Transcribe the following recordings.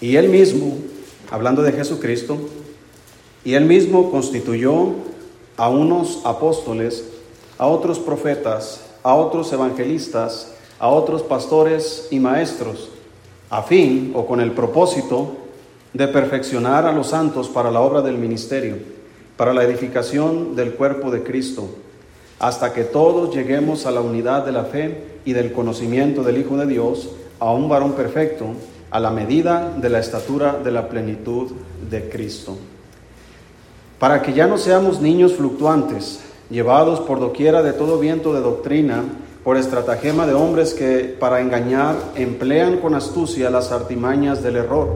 Y él mismo, hablando de Jesucristo, y él mismo constituyó a unos apóstoles, a otros profetas, a otros evangelistas, a otros pastores y maestros, a fin o con el propósito de perfeccionar a los santos para la obra del ministerio, para la edificación del cuerpo de Cristo, hasta que todos lleguemos a la unidad de la fe y del conocimiento del Hijo de Dios, a un varón perfecto, a la medida de la estatura de la plenitud de Cristo. Para que ya no seamos niños fluctuantes, llevados por doquiera de todo viento de doctrina, por estratagema de hombres que para engañar emplean con astucia las artimañas del error,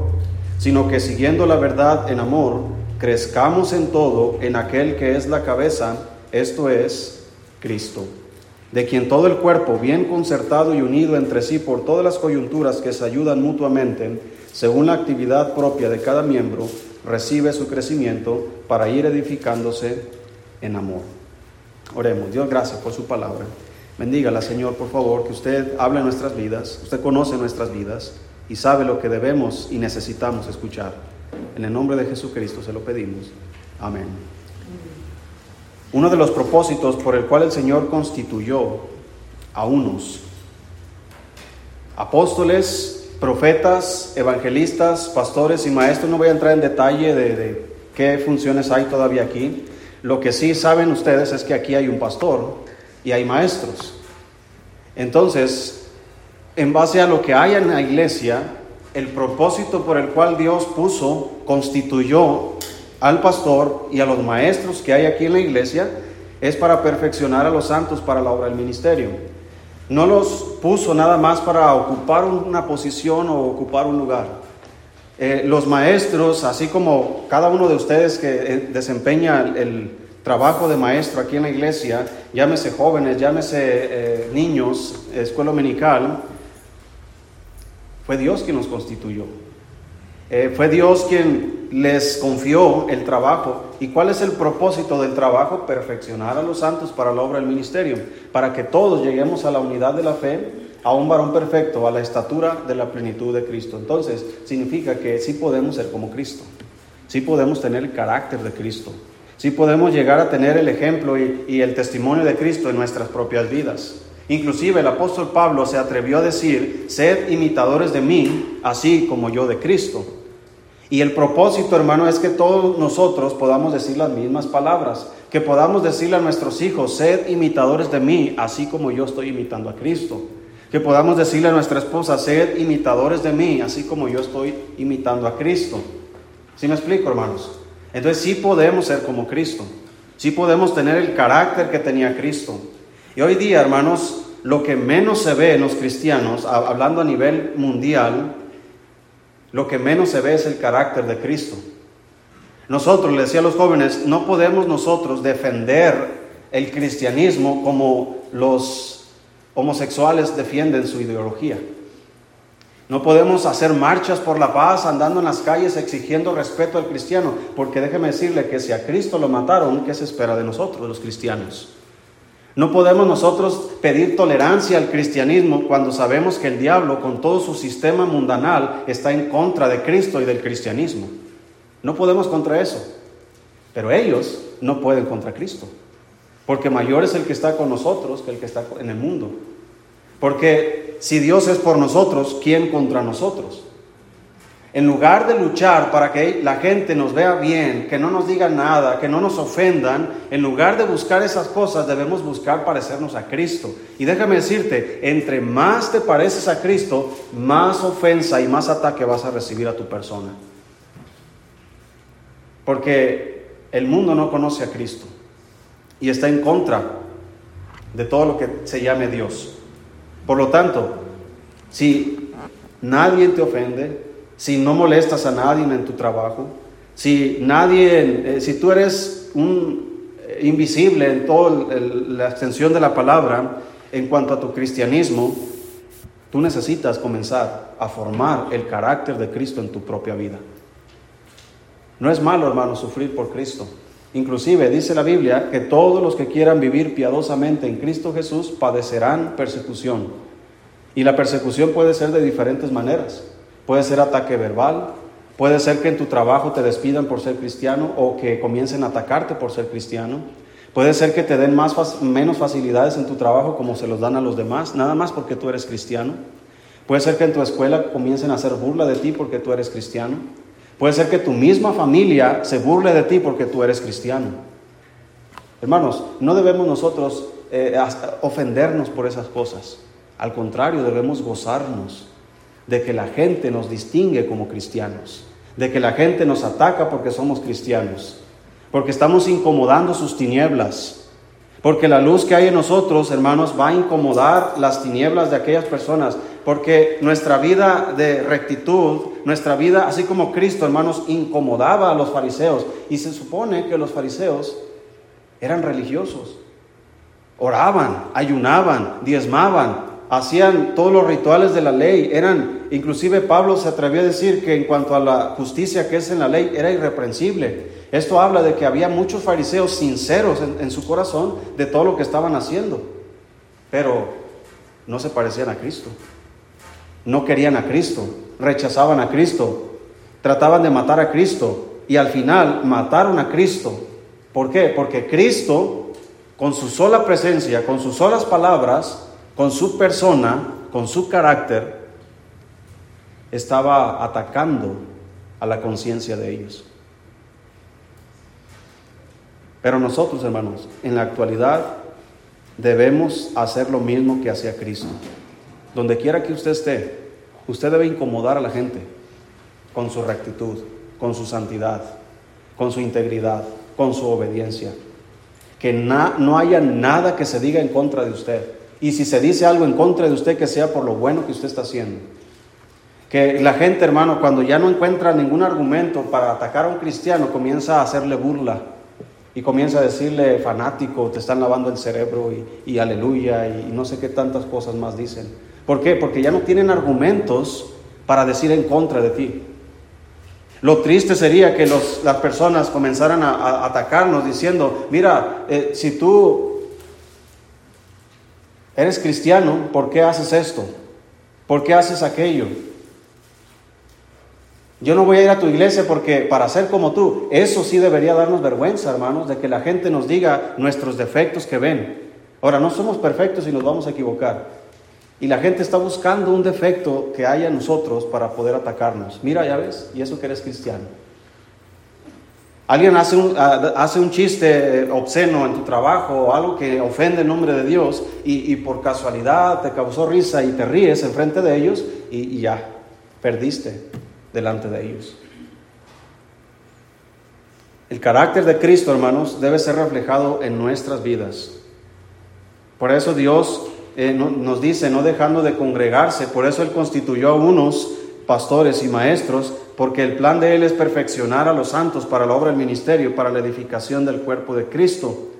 sino que siguiendo la verdad en amor, crezcamos en todo en aquel que es la cabeza, esto es Cristo, de quien todo el cuerpo, bien concertado y unido entre sí por todas las coyunturas que se ayudan mutuamente, según la actividad propia de cada miembro, recibe su crecimiento para ir edificándose en amor. Oremos, Dios, gracias por su palabra. Bendígala, Señor, por favor, que usted hable en nuestras vidas, usted conoce nuestras vidas y sabe lo que debemos y necesitamos escuchar. En el nombre de Jesucristo se lo pedimos. Amén. Uno de los propósitos por el cual el Señor constituyó a unos apóstoles, profetas, evangelistas, pastores y maestros, no voy a entrar en detalle de, qué funciones hay todavía aquí. Lo que sí saben ustedes es que aquí hay un pastor y hay maestros. Entonces, en base a lo que hay en la iglesia, el propósito por el cual Dios puso, constituyó al pastor y a los maestros que hay aquí en la iglesia, es para perfeccionar a los santos para la obra del ministerio. No los puso nada más para ocupar una posición o ocupar un lugar. Eh, los maestros, así como cada uno de ustedes que eh, desempeña el, trabajo de maestro aquí en la iglesia, llámese jóvenes, llámese eh, niños, escuela dominical, fue Dios quien nos constituyó. Eh, fue Dios quien les confió el trabajo. ¿Y cuál es el propósito del trabajo? Perfeccionar a los santos para la obra del ministerio, para que todos lleguemos a la unidad de la fe, a un varón perfecto, a la estatura de la plenitud de Cristo. Entonces, significa que sí podemos ser como Cristo, sí podemos tener el carácter de Cristo, Sí podemos llegar a tener el ejemplo y, el testimonio de Cristo en nuestras propias vidas. Inclusive el apóstol Pablo se atrevió a decir, sed imitadores de mí, así como yo de Cristo. Y el propósito, hermano, es que todos nosotros podamos decir las mismas palabras, que podamos decirle a nuestros hijos, sed imitadores de mí, así como yo estoy imitando a Cristo. Que podamos decirle a nuestra esposa, sed imitadores de mí, así como yo estoy imitando a Cristo. ¿Sí me explico, hermanos? Entonces sí podemos ser como Cristo, sí podemos tener el carácter que tenía Cristo. Y hoy día, hermanos, lo que menos se ve en los cristianos, hablando a nivel mundial, lo que menos se ve es el carácter de Cristo. Nosotros, le decía a los jóvenes, no podemos nosotros defender el cristianismo como los homosexuales defienden su ideología. No podemos hacer marchas por la paz andando en las calles exigiendo respeto al cristiano, porque déjeme decirle que si a Cristo lo mataron, ¿qué se espera de nosotros, los cristianos? No podemos nosotros pedir tolerancia al cristianismo cuando sabemos que el diablo, con todo su sistema mundanal, está en contra de Cristo y del cristianismo. No podemos contra eso. Pero ellos no pueden contra Cristo. Porque mayor es el que está con nosotros que el que está en el mundo. Porque si Dios es por nosotros, ¿quién contra nosotros? En lugar de luchar para que la gente nos vea bien, que no nos digan nada, que no nos ofendan, en lugar de buscar esas cosas, debemos buscar parecernos a Cristo. Y déjame decirte, entre más te pareces a Cristo, más ofensa y más ataque vas a recibir a tu persona. Porque el mundo no conoce a Cristo y está en contra de todo lo que se llame Dios. Por lo tanto, si nadie te ofende, si no molestas a nadie en tu trabajo, si nadie, eh, si tú eres un eh, invisible en toda la extensión de la palabra en cuanto a tu cristianismo, tú necesitas comenzar a formar el carácter de Cristo en tu propia vida. No es malo, hermano, sufrir por Cristo. Inclusive dice la Biblia que todos los que quieran vivir piadosamente en Cristo Jesús padecerán persecución. Y la persecución puede ser de diferentes maneras. Puede ser ataque verbal, puede ser que en tu trabajo te despidan por ser cristiano o que comiencen a atacarte por ser cristiano. Puede ser que te den más, menos facilidades en tu trabajo como se los dan a los demás, nada más porque tú eres cristiano. Puede ser que en tu escuela comiencen a hacer burla de ti porque tú eres cristiano. Puede ser que tu misma familia se burle de ti porque tú eres cristiano. Hermanos, no debemos nosotros eh, ofendernos por esas cosas. Al contrario, debemos gozarnos de que la gente nos distingue como cristianos, de que la gente nos ataca porque somos cristianos, porque estamos incomodando sus tinieblas, porque la luz que hay en nosotros, hermanos, va a incomodar las tinieblas de aquellas personas, porque nuestra vida de rectitud, nuestra vida, así como Cristo, hermanos, incomodaba a los fariseos, y se supone que los fariseos eran religiosos, oraban, ayunaban, diezmaban, hacían todos los rituales de la ley, eran, inclusive Pablo se atrevió a decir que en cuanto a la justicia que es en la ley, era irreprensible. Esto habla de que había muchos fariseos sinceros en, en su corazón de todo lo que estaban haciendo, pero no se parecían a Cristo, no querían a Cristo, rechazaban a Cristo, trataban de matar a Cristo y al final mataron a Cristo. ¿Por qué? Porque Cristo, con su sola presencia, con sus solas palabras, con su persona, con su carácter, estaba atacando a la conciencia de ellos. Pero nosotros, hermanos, en la actualidad debemos hacer lo mismo que hacía Cristo. Donde quiera que usted esté, usted debe incomodar a la gente con su rectitud, con su santidad, con su integridad, con su obediencia. Que no haya nada que se diga en contra de usted. Y si se dice algo en contra de usted, que sea por lo bueno que usted está haciendo. Que la gente, hermano, cuando ya no encuentra ningún argumento para atacar a un cristiano, comienza a hacerle burla y comienza a decirle fanático, te están lavando el cerebro y, aleluya y, no sé qué tantas cosas más dicen. ¿Por qué? Porque ya no tienen argumentos para decir en contra de ti. Lo triste sería que las personas comenzaran a, atacarnos diciendo, mira, eh, si tú Eres cristiano, ¿por qué haces esto? ¿Por qué haces aquello? Yo no voy a ir a tu iglesia porque para ser como tú, eso sí debería darnos vergüenza, hermanos, de que la gente nos diga nuestros defectos que ven. Ahora, no somos perfectos y nos vamos a equivocar. Y la gente está buscando un defecto que haya en nosotros para poder atacarnos. Mira, ya ves, y eso que eres cristiano. Alguien hace un, ah, hace un chiste obsceno en tu trabajo o algo que ofende el nombre de Dios y, por casualidad te causó risa y te ríes enfrente de ellos y, y ya, perdiste delante de ellos. El carácter de Cristo, hermanos, debe ser reflejado en nuestras vidas. Por eso Dios eh, nos dice, no dejando de congregarse, por eso Él constituyó a unos pastores y maestros porque el plan de Él es perfeccionar a los santos para la obra del ministerio, para la edificación del cuerpo de Cristo.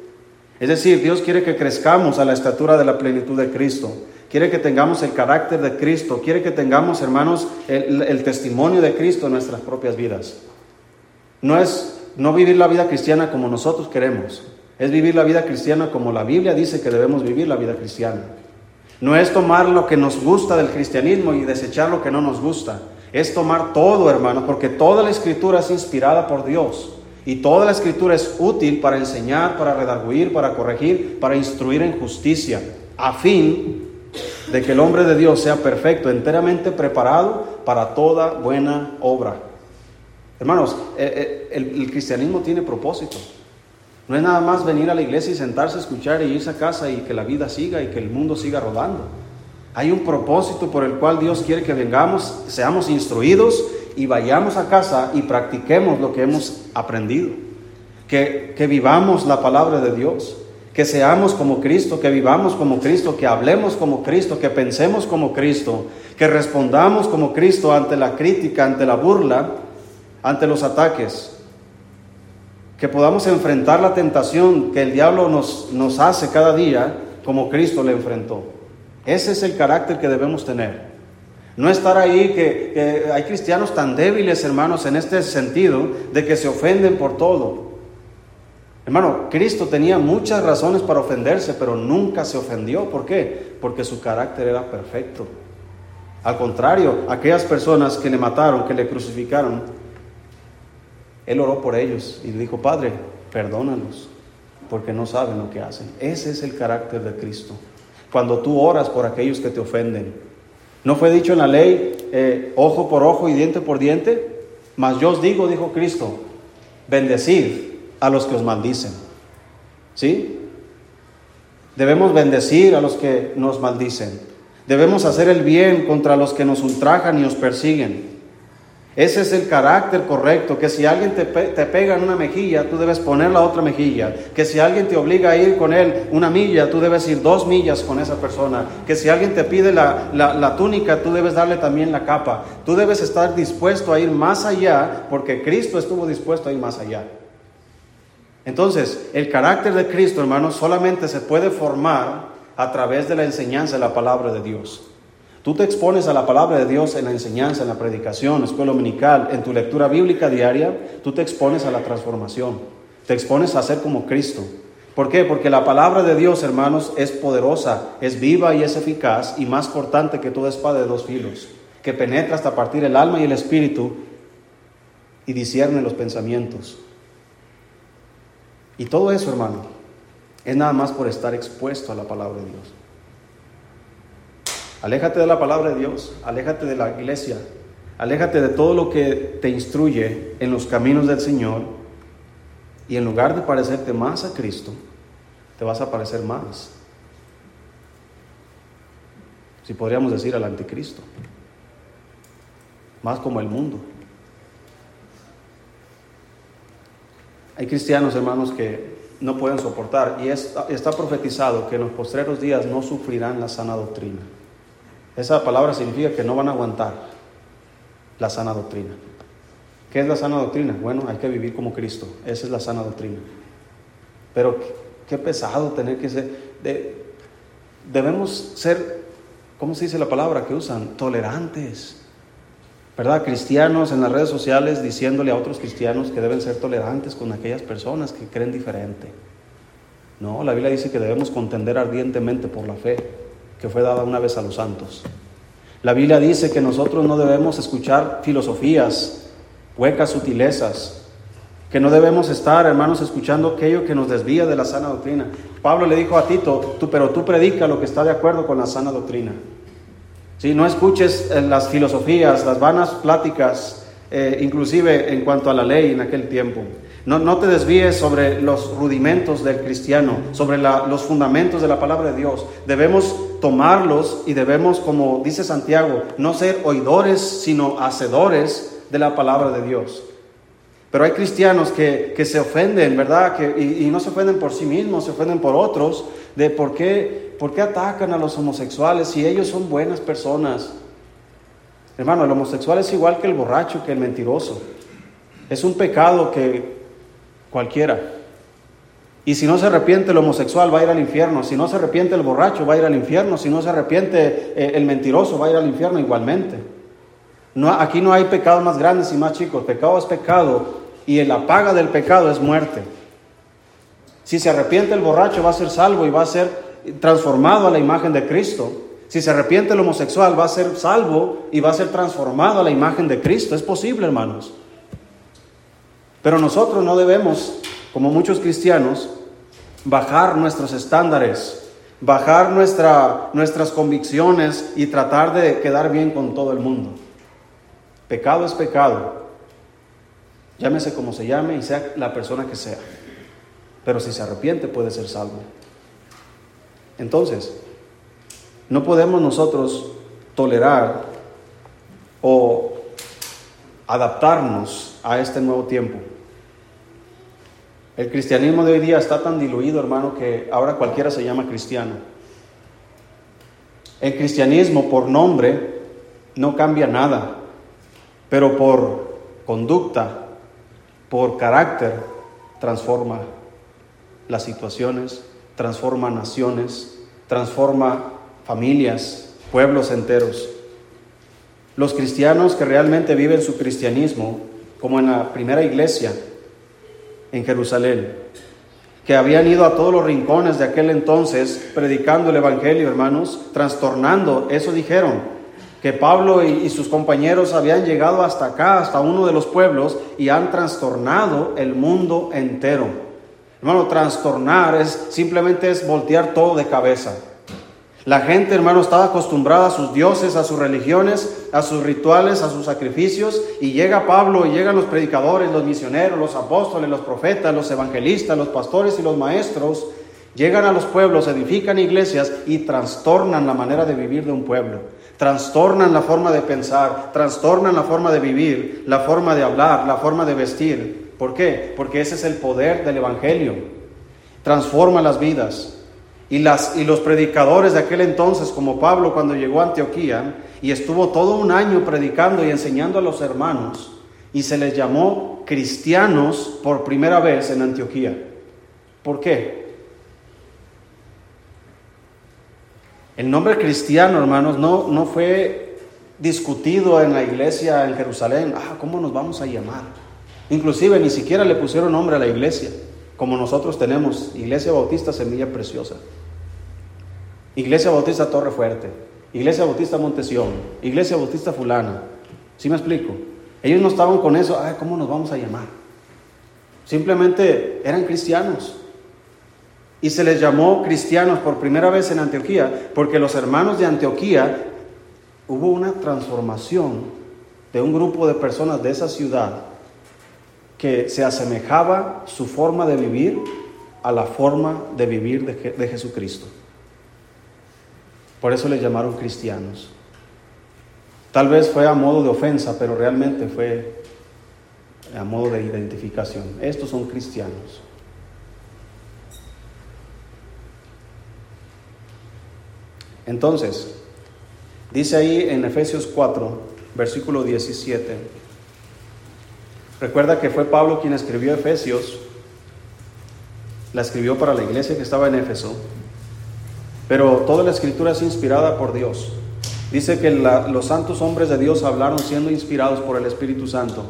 Es decir, Dios quiere que crezcamos a la estatura de la plenitud de Cristo. Quiere que tengamos el carácter de Cristo. Quiere que tengamos, hermanos, el, testimonio de Cristo en nuestras propias vidas. No es no vivir la vida cristiana como nosotros queremos. Es vivir la vida cristiana como la Biblia dice que debemos vivir la vida cristiana. No es tomar lo que nos gusta del cristianismo y desechar lo que no nos gusta es tomar todo, hermano, porque toda la escritura es inspirada por Dios. Y toda la escritura es útil para enseñar, para redarguir, para corregir, para instruir en justicia, a fin de que el hombre de Dios sea perfecto, enteramente preparado para toda buena obra. Hermanos, eh, eh, el, cristianismo tiene propósito. No es nada más venir a la iglesia y sentarse escuchar y irse a casa y que la vida siga y que el mundo siga rodando. Hay un propósito por el cual Dios quiere que vengamos, seamos instruidos y vayamos a casa y practiquemos lo que hemos aprendido. Que, que vivamos la palabra de Dios, que seamos como Cristo, que vivamos como Cristo, que hablemos como Cristo, que pensemos como Cristo, que respondamos como Cristo ante la crítica, ante la burla, ante los ataques. Que podamos enfrentar la tentación que el diablo nos, nos hace cada día como Cristo le enfrentó. Ese es el carácter que debemos tener. No estar ahí que, hay cristianos tan débiles, hermanos, en este sentido, de que se ofenden por todo. Hermano, Cristo tenía muchas razones para ofenderse, pero nunca se ofendió. ¿Por qué? Porque su carácter era perfecto. Al contrario, aquellas personas que le mataron, que le crucificaron, él oró por ellos y dijo, Padre, perdónalos, porque no saben lo que hacen. Ese es el carácter de Cristo. Cuando tú oras por aquellos que te ofenden. ¿No fue dicho en la ley eh, ojo por ojo y diente por diente? Mas yo os digo, dijo Cristo, bendecid a los que os maldicen. ¿Sí? Debemos bendecir a los que nos maldicen. Debemos hacer el bien contra los que nos ultrajan y nos persiguen. Ese es el carácter correcto, que si alguien te, pega en una mejilla, tú debes poner la otra mejilla. Que si alguien te obliga a ir con él una milla, tú debes ir dos millas con esa persona. Que si alguien te pide la, la túnica, tú debes darle también la capa. Tú debes estar dispuesto a ir más allá, porque Cristo estuvo dispuesto a ir más allá. Entonces, el carácter de Cristo, hermanos, solamente se puede formar a través de la enseñanza de la palabra de Dios. Tú te expones a la palabra de Dios en la enseñanza, en la predicación, escuela dominical, en tu lectura bíblica diaria, tú te expones a la transformación, te expones a ser como Cristo. ¿Por qué? Porque la palabra de Dios, hermanos, es poderosa, es viva y es eficaz y más cortante que toda espada de dos filos, que penetra hasta partir el alma y el espíritu y discierne los pensamientos. Y todo eso, hermano, es nada más por estar expuesto a la palabra de Dios. Aléjate de la palabra de Dios, aléjate de la iglesia, aléjate de todo lo que te instruye en los caminos del Señor y en lugar de parecerte más a Cristo, te vas a parecer más. Si podríamos decir al anticristo, más como el mundo. Hay cristianos, hermanos, que no pueden soportar y está profetizado que en los postreros días no sufrirán la sana doctrina. Esa palabra significa que no van a aguantar la sana doctrina. ¿Qué es la sana doctrina? Bueno, hay que vivir como Cristo. Esa es la sana doctrina. Pero qué, pesado tener que ser... debemos ser, ¿cómo se dice la palabra que usan? Tolerantes. ¿Verdad? Cristianos en las redes sociales diciéndole a otros cristianos que deben ser tolerantes con aquellas personas que creen diferente. No, la Biblia dice que debemos contender ardientemente por la fe que fue dada una vez a los santos. La Biblia dice que nosotros no debemos escuchar filosofías, huecas sutilezas, que no debemos estar, hermanos, escuchando aquello que nos desvía de la sana doctrina. Pablo le dijo a Tito, tú, pero tú predica lo que está de acuerdo con la sana doctrina. Si no escuches eh, las filosofías, las vanas pláticas, eh, inclusive en cuanto a la ley en aquel tiempo. No, no te desvíes sobre los rudimentos del cristiano, sobre los fundamentos de la palabra de Dios. Debemos tomarlos y debemos, como dice Santiago, no ser oidores, sino hacedores de la palabra de Dios. Pero hay cristianos que, se ofenden, ¿verdad? Que, y, no se ofenden por sí mismos, se ofenden por otros, de por qué, por qué atacan a los homosexuales si ellos son buenas personas. Hermano, el homosexual es igual que el borracho, que el mentiroso. Es un pecado que Cualquiera. Y si no se arrepiente el homosexual, va a ir al infierno. Si no se arrepiente el borracho, va a ir al infierno. Si no se arrepiente eh, el mentiroso, va a ir al infierno igualmente. Aquí no hay pecados más grandes y más chicos. Pecado es pecado y la paga del pecado es muerte. Si se arrepiente el borracho, va a ser salvo y va a ser transformado a la imagen de Cristo. Si se arrepiente el homosexual, va a ser salvo y va a ser transformado a la imagen de Cristo. Es posible, hermanos. Pero nosotros no debemos, como muchos cristianos, bajar nuestros estándares, bajar nuestra, nuestras convicciones y tratar de quedar bien con todo el mundo. Pecado es pecado, llámese como se llame y sea la persona que sea. Pero si se arrepiente puede ser salvo. Entonces, no podemos nosotros tolerar o adaptarnos a este nuevo tiempo. El cristianismo de hoy día está tan diluido, hermano, que ahora cualquiera se llama cristiano. El cristianismo por nombre no cambia nada, pero por conducta, por carácter, transforma las situaciones, transforma naciones, transforma familias, pueblos enteros. Los cristianos que realmente viven su cristianismo, como en la primera iglesia en Jerusalén, que habían ido a todos los rincones de aquel entonces predicando el Evangelio, hermanos, trastornando, eso dijeron, que Pablo y, sus compañeros habían llegado hasta acá, hasta uno de los pueblos, y han trastornado el mundo entero. Hermano, trastornar es simplemente es voltear todo de cabeza. La gente, hermano, estaba acostumbrada a sus dioses, a sus religiones, a sus rituales, a sus sacrificios, y llega Pablo y llegan los predicadores, los misioneros, los apóstoles, los profetas, los evangelistas, los pastores y los maestros, llegan a los pueblos, edifican iglesias y trastornan la manera de vivir de un pueblo trastornan la forma de pensar, trastornan la forma de vivir, la forma de hablar, la forma de vestir. ¿Por qué? Porque ese es el poder del Evangelio. Transforma las vidas. Y, las, y los predicadores de aquel entonces, como Pablo cuando llegó a Antioquía, y estuvo todo un año predicando y enseñando a los hermanos, y se les llamó cristianos por primera vez en Antioquía. ¿Por qué? El nombre cristiano, hermanos, no, no fue discutido en la iglesia en Jerusalén. Ah, ¿cómo nos vamos a llamar? Inclusive ni siquiera le pusieron nombre a la iglesia, como nosotros tenemos, Iglesia Bautista Semilla Preciosa, Iglesia Bautista Torre Fuerte, Iglesia Bautista Montesión, Iglesia Bautista Fulana. ¿Sí me explico? Ellos no estaban con eso, ¿cómo nos vamos a llamar? Simplemente eran cristianos. Y se les llamó cristianos por primera vez en Antioquía, porque los hermanos de Antioquía hubo una transformación de un grupo de personas de esa ciudad que se asemejaba su forma de vivir a la forma de vivir de, de Jesucristo. Por eso les llamaron cristianos. Tal vez fue a modo de ofensa, pero realmente fue a modo de identificación. Estos son cristianos. Entonces, dice ahí en Efesios 4, versículo 17, recuerda que fue Pablo quien escribió Efesios, la escribió para la iglesia que estaba en Éfeso, pero toda la escritura es inspirada por Dios. Dice que los santos hombres de Dios hablaron siendo inspirados por el Espíritu Santo.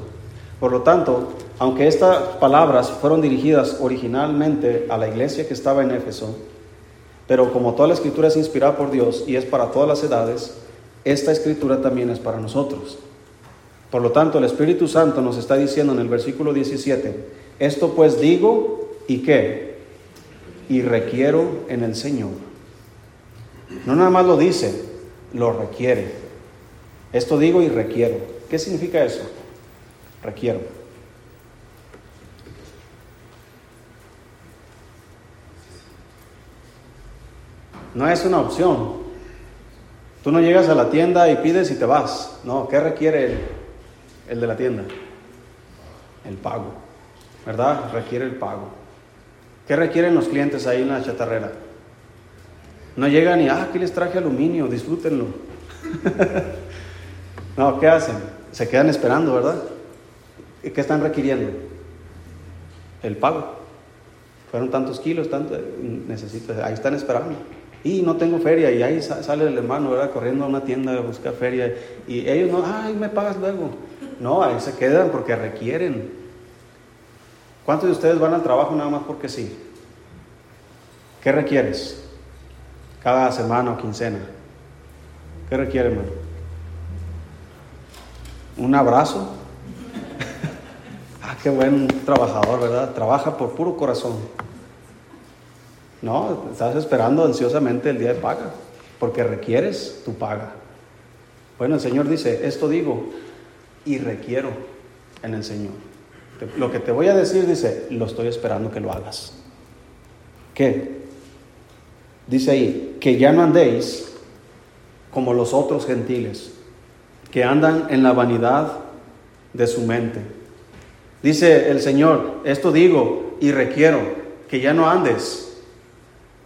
Por lo tanto, aunque estas palabras fueron dirigidas originalmente a la iglesia que estaba en Éfeso, pero como toda la escritura es inspirada por Dios y es para todas las edades, esta escritura también es para nosotros. Por lo tanto, el Espíritu Santo nos está diciendo en el versículo 17, esto pues digo y qué, y requiero en el Señor. No nada más lo dice, lo requiere. Esto digo y requiero. ¿Qué significa eso? Requiero. No es una opción. Tú no llegas a la tienda y pides y te vas. No, ¿qué requiere el, de la tienda? El pago. ¿Verdad? Requiere el pago. ¿Qué requieren los clientes ahí en la chatarrera? No llegan y, ah, aquí les traje aluminio, disfrútenlo. no, ¿qué hacen? Se quedan esperando, ¿verdad? ¿Y qué están requiriendo? El pago. Fueron tantos kilos, tanto, necesito, ahí están esperando y no tengo feria, y ahí sale el hermano, ¿verdad? Corriendo a una tienda a buscar feria, y ellos no, ay, me pagas luego. No, ahí se quedan porque requieren. ¿Cuántos de ustedes van al trabajo nada más porque sí? ¿Qué requieres? Cada semana o quincena. ¿Qué requiere, hermano? ¿Un abrazo? ah, qué buen trabajador, ¿verdad? Trabaja por puro corazón. No, estás esperando ansiosamente el día de paga, porque requieres tu paga. Bueno, el Señor dice, esto digo y requiero en el Señor. Lo que te voy a decir, dice, lo estoy esperando que lo hagas. ¿Qué? Dice ahí, que ya no andéis como los otros gentiles, que andan en la vanidad de su mente. Dice el Señor, esto digo y requiero, que ya no andes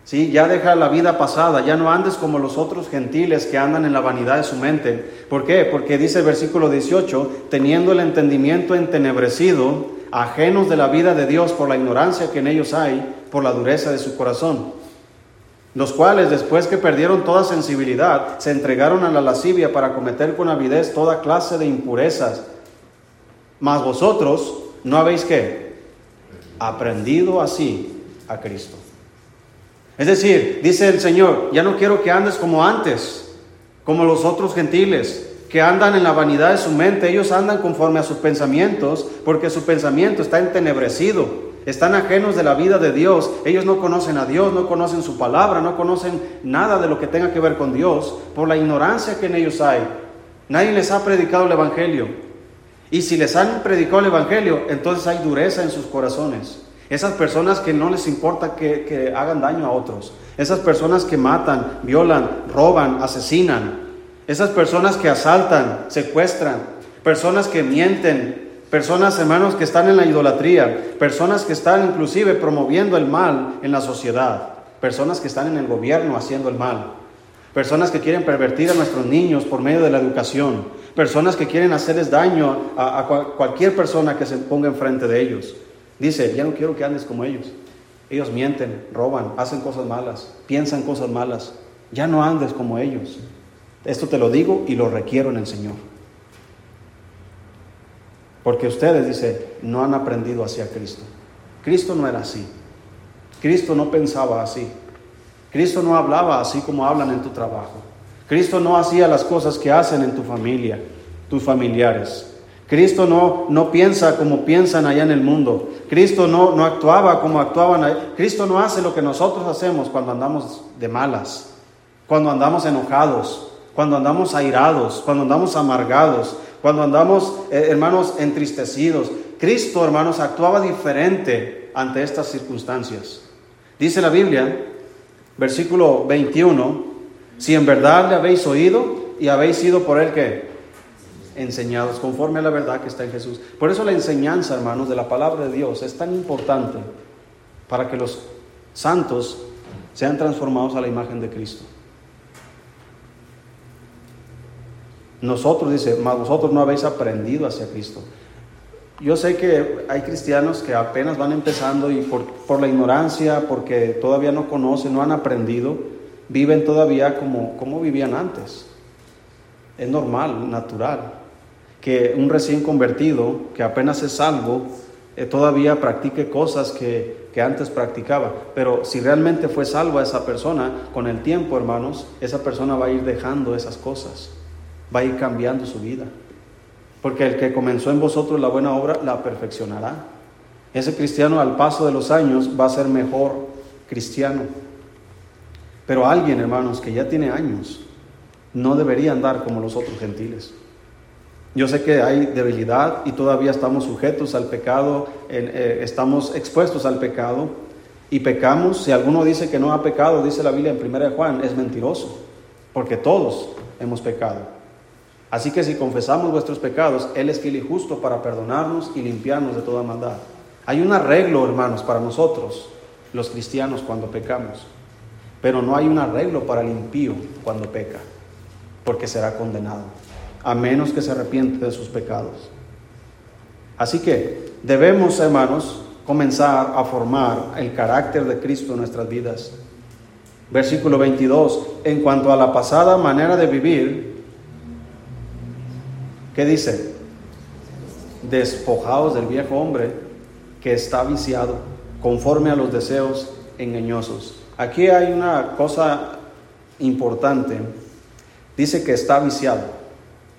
¿Sí? Ya deja la vida pasada, ya no andes como los otros gentiles que andan en la vanidad de su mente. ¿Por qué? Porque dice el versículo 18, teniendo el entendimiento entenebrecido, ajenos de la vida de Dios por la ignorancia que en ellos hay, por la dureza de su corazón. Los cuales, después que perdieron toda sensibilidad, se entregaron a la lascivia para cometer con avidez toda clase de impurezas. Mas vosotros no habéis qué? Aprendido así a Cristo. Es decir, dice el Señor, ya no quiero que andes como antes. como los otros gentiles que andan en la vanidad de su mente, ellos andan conforme a sus pensamientos, porque su pensamiento está entenebrecido, están ajenos de la vida de Dios, ellos no conocen a Dios, no conocen su palabra, no conocen nada de lo que tenga que ver con Dios, por la ignorancia que en ellos hay. Nadie les ha predicado el Evangelio. Y si les han predicado el Evangelio, entonces hay dureza en sus corazones. Esas personas que no les importa que, que hagan daño a otros, esas personas que matan, violan, roban, asesinan, esas personas que asaltan, secuestran, personas que mienten, personas, hermanos, que están en la idolatría, personas que están inclusive promoviendo el mal en la sociedad, personas que están en el gobierno haciendo el mal, personas que quieren pervertir a nuestros niños por medio de la educación, personas que quieren hacerles daño a, cualquier persona que se ponga enfrente de ellos. Dice, ya no quiero que andes como ellos. Ellos mienten, roban, hacen cosas malas, piensan cosas malas. Ya no andes como ellos. Esto te lo digo y lo requiero en el Señor. Porque ustedes, dice, no han aprendido hacia Cristo. Cristo no era así. Cristo no pensaba así. Cristo no hablaba así como hablan en tu trabajo. Cristo no hacía las cosas que hacen en tu familia, tus familiares. Cristo no, no piensa como piensan allá en el mundo. Cristo no, no actuaba como actuaban. Cristo no hace lo que nosotros hacemos cuando andamos de malas, cuando andamos enojados, cuando andamos airados, cuando andamos amargados, cuando andamos, eh, hermanos, entristecidos. Cristo, hermanos, actuaba diferente ante estas circunstancias. Dice la Biblia, versículo 21, si en verdad le habéis oído y habéis sido por él que enseñados conforme a la verdad que está en Jesús. Por eso la enseñanza, hermanos, de la palabra de Dios es tan importante para que los santos sean transformados a la imagen de Cristo. Nosotros, dice, vosotros no habéis aprendido hacia Cristo. Yo sé que hay cristianos que apenas van empezando y por, por, la ignorancia, porque todavía no conocen, no han aprendido, viven todavía como, como vivían antes. Es normal, natural, que un recién convertido, que apenas es salvo, eh, todavía practique cosas que, que antes practicaba. Pero si realmente fue salvo esa persona, con el tiempo, hermanos, esa persona va a ir dejando esas cosas va a ir cambiando su vida. Porque el que comenzó en vosotros la buena obra la perfeccionará. Ese cristiano al paso de los años va a ser mejor cristiano. Pero alguien, hermanos, que ya tiene años, no debería andar como los otros gentiles. Yo sé que hay debilidad y todavía estamos sujetos al pecado, eh, estamos expuestos al pecado y pecamos. Si alguno dice que no ha pecado, dice la Biblia en 1 Juan, es mentiroso, porque todos hemos pecado. Así que si confesamos vuestros pecados, Él es fiel y justo para perdonarnos y limpiarnos de toda maldad. Hay un arreglo, hermanos, para nosotros, los cristianos, cuando pecamos. Pero no hay un arreglo para el impío cuando peca, porque será condenado, a menos que se arrepiente de sus pecados. Así que debemos, hermanos, comenzar a formar el carácter de Cristo en nuestras vidas. Versículo 22, en cuanto a la pasada manera de vivir, ¿Qué dice? Despojados del viejo hombre que está viciado conforme a los deseos engañosos. Aquí hay una cosa importante. Dice que está viciado,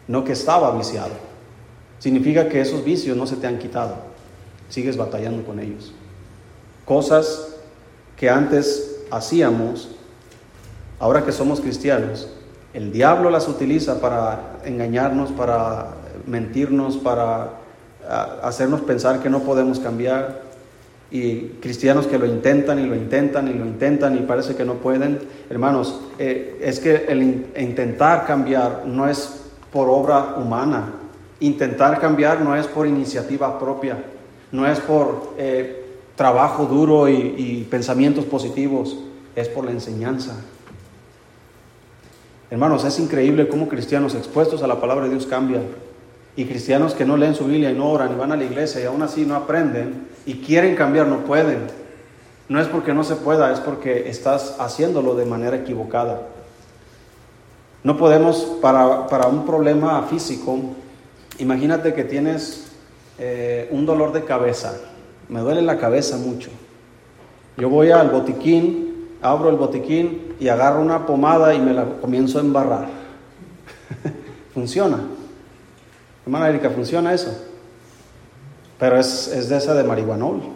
no que estaba viciado. Significa que esos vicios no se te han quitado. Sigues batallando con ellos. Cosas que antes hacíamos, ahora que somos cristianos, el diablo las utiliza para engañarnos, para mentirnos, para hacernos pensar que no podemos cambiar. Y cristianos que lo intentan y lo intentan y lo intentan y parece que no pueden. Hermanos, eh, es que el intentar cambiar no es por obra humana. Intentar cambiar no es por iniciativa propia, no es por eh, trabajo duro y pensamientos positivos, es por la enseñanza, Hermanos, es increíble cómo cristianos expuestos a la palabra de Dios cambian. Y cristianos que no leen su Biblia y no oran y van a la iglesia y aún así no aprenden y quieren cambiar, no pueden. No es porque no se pueda, es porque estás haciéndolo de manera equivocada. No podemos, para, un problema físico, imagínate que tienes eh, un dolor de cabeza. Me duele la cabeza mucho. Yo voy al botiquín abro el botiquín y agarro una pomada y me la comienzo a embarrar. Funciona. Hermana Erika, ¿funciona eso? Pero es, es de esa de marihuanol.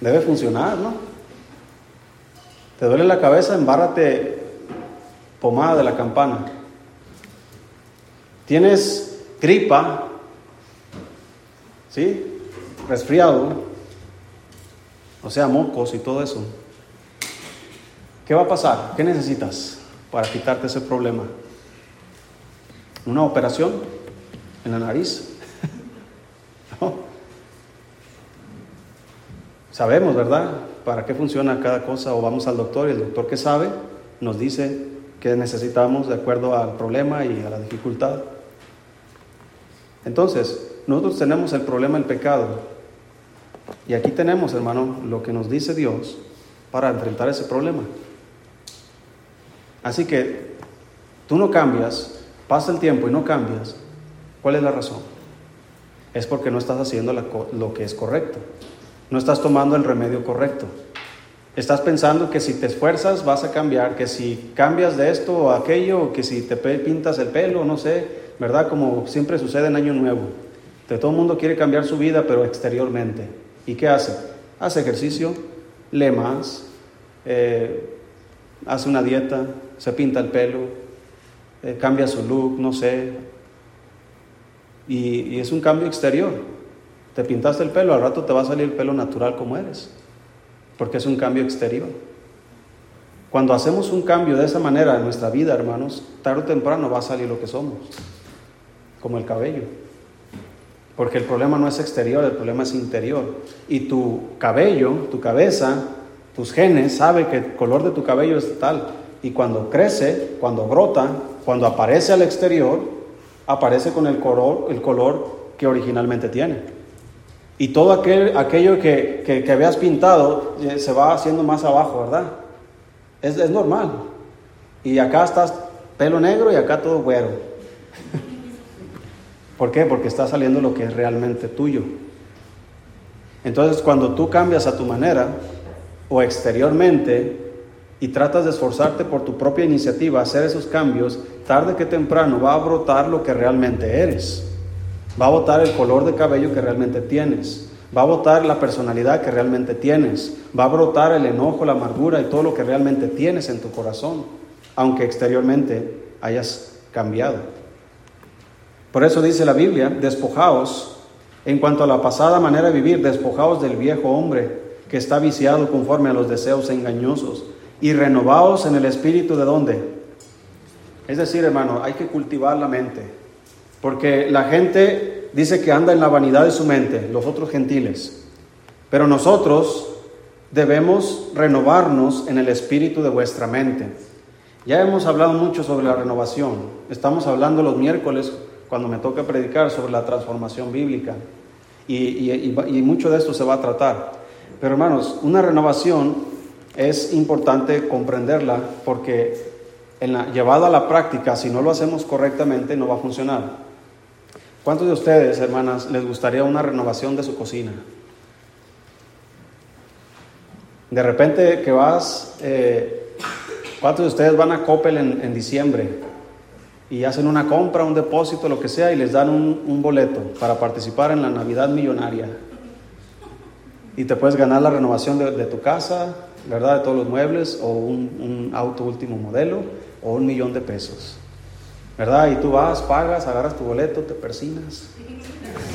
Debe funcionar, ¿no? ¿Te duele la cabeza? Embárrate pomada de la campana. ¿Tienes gripa? ¿Sí? Resfriado. O sea, mocos y todo eso. ¿Qué va a pasar? ¿Qué necesitas para quitarte ese problema? ¿Una operación en la nariz? Sabemos, ¿verdad? ¿Para qué funciona cada cosa? O vamos al doctor y el doctor que sabe nos dice qué necesitamos de acuerdo al problema y a la dificultad. Entonces, nosotros tenemos el problema del pecado. Y aquí tenemos, hermano, lo que nos dice Dios para enfrentar ese problema. Así que tú no cambias, pasa el tiempo y no cambias. ¿Cuál es la razón? Es porque no estás haciendo lo que es correcto. No estás tomando el remedio correcto. Estás pensando que si te esfuerzas vas a cambiar, que si cambias de esto o aquello, que si te pintas el pelo, no sé, ¿verdad? Como siempre sucede en Año Nuevo. Que todo el mundo quiere cambiar su vida, pero exteriormente. ¿Y qué hace? Hace ejercicio, lee más, eh, hace una dieta, se pinta el pelo, eh, cambia su look, no sé. y es un cambio exterior. Te pintaste el pelo, al rato te va a salir el pelo natural como eres, porque es un cambio exterior. Cuando hacemos un cambio de esa manera en nuestra vida, hermanos, tarde o temprano va a salir lo que somos, como el cabello. Porque el problema no es exterior, el problema es interior. Y tu cabello, tu cabeza, tus genes, sabe que el color de tu cabello es tal. Y cuando crece, cuando brota, cuando aparece al exterior, aparece con el color, el color que originalmente tiene. Y todo aquel, aquello que, que, habías pintado eh, se va haciendo más abajo, ¿verdad? Es, es normal. Y acá estás pelo negro y acá todo güero. ¿Por qué? Porque está saliendo lo que es realmente tuyo. Entonces, cuando tú cambias a tu manera o exteriormente y tratas de esforzarte por tu propia iniciativa a hacer esos cambios, tarde que temprano va a brotar lo que realmente eres. Va a votar el color de cabello que realmente tienes. Va a votar la personalidad que realmente tienes. Va a brotar el enojo, la amargura y todo lo que realmente tienes en tu corazón, aunque exteriormente hayas cambiado. Por eso dice la Biblia, despojaos en cuanto a la pasada manera de vivir, despojaos del viejo hombre que está viciado conforme a los deseos engañosos y renovaos en el espíritu de dónde. Es decir, hermano, hay que cultivar la mente. Porque la gente dice que anda en la vanidad de su mente, los otros gentiles. Pero nosotros debemos renovarnos en el espíritu de vuestra mente. Ya hemos hablado mucho sobre la renovación. Estamos hablando los miércoles, cuando me toca predicar, sobre la transformación bíblica. Y, mucho de esto se va a tratar. Pero hermanos, una renovación es importante comprenderla porque llevada a la práctica, si no lo hacemos correctamente, no va a funcionar. ¿Cuántos de ustedes, hermanas, les gustaría una renovación de su cocina? De repente que vas, eh, ¿cuántos de ustedes van a Coppel en, diciembre y hacen una compra, un depósito, lo que sea, y les dan un, boleto para participar en la Navidad Millonaria? Y te puedes ganar la renovación de, tu casa, ¿verdad? De todos los muebles, o un auto último modelo, o un millón de pesos. ¿Verdad? Y tú vas, pagas, agarras tu boleto, te persinas.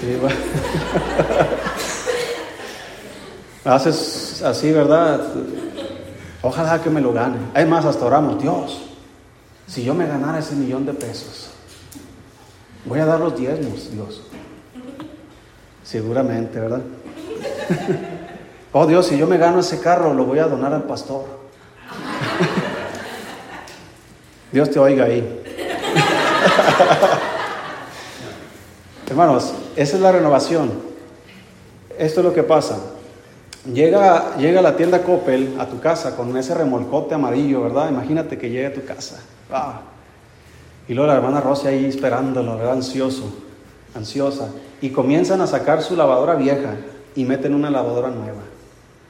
Haces así, ¿verdad? Ojalá que me lo gane. Además, hasta oramos, Dios, si yo me ganara ese millón de pesos, voy a dar los diezmos, Dios. Seguramente, ¿verdad? oh Dios, si yo me gano ese carro, lo voy a donar al pastor. Dios te oiga ahí. Hermanos, esa es la renovación. Esto es lo que pasa. Llega, llega la tienda Coppel a tu casa con ese remolcote amarillo, ¿verdad? Imagínate que llegue a tu casa. Ah. Y luego la hermana Rosy ahí esperándolo, ¿verdad? Ansioso, ansiosa. Y comienzan a sacar su lavadora vieja y meten una lavadora nueva.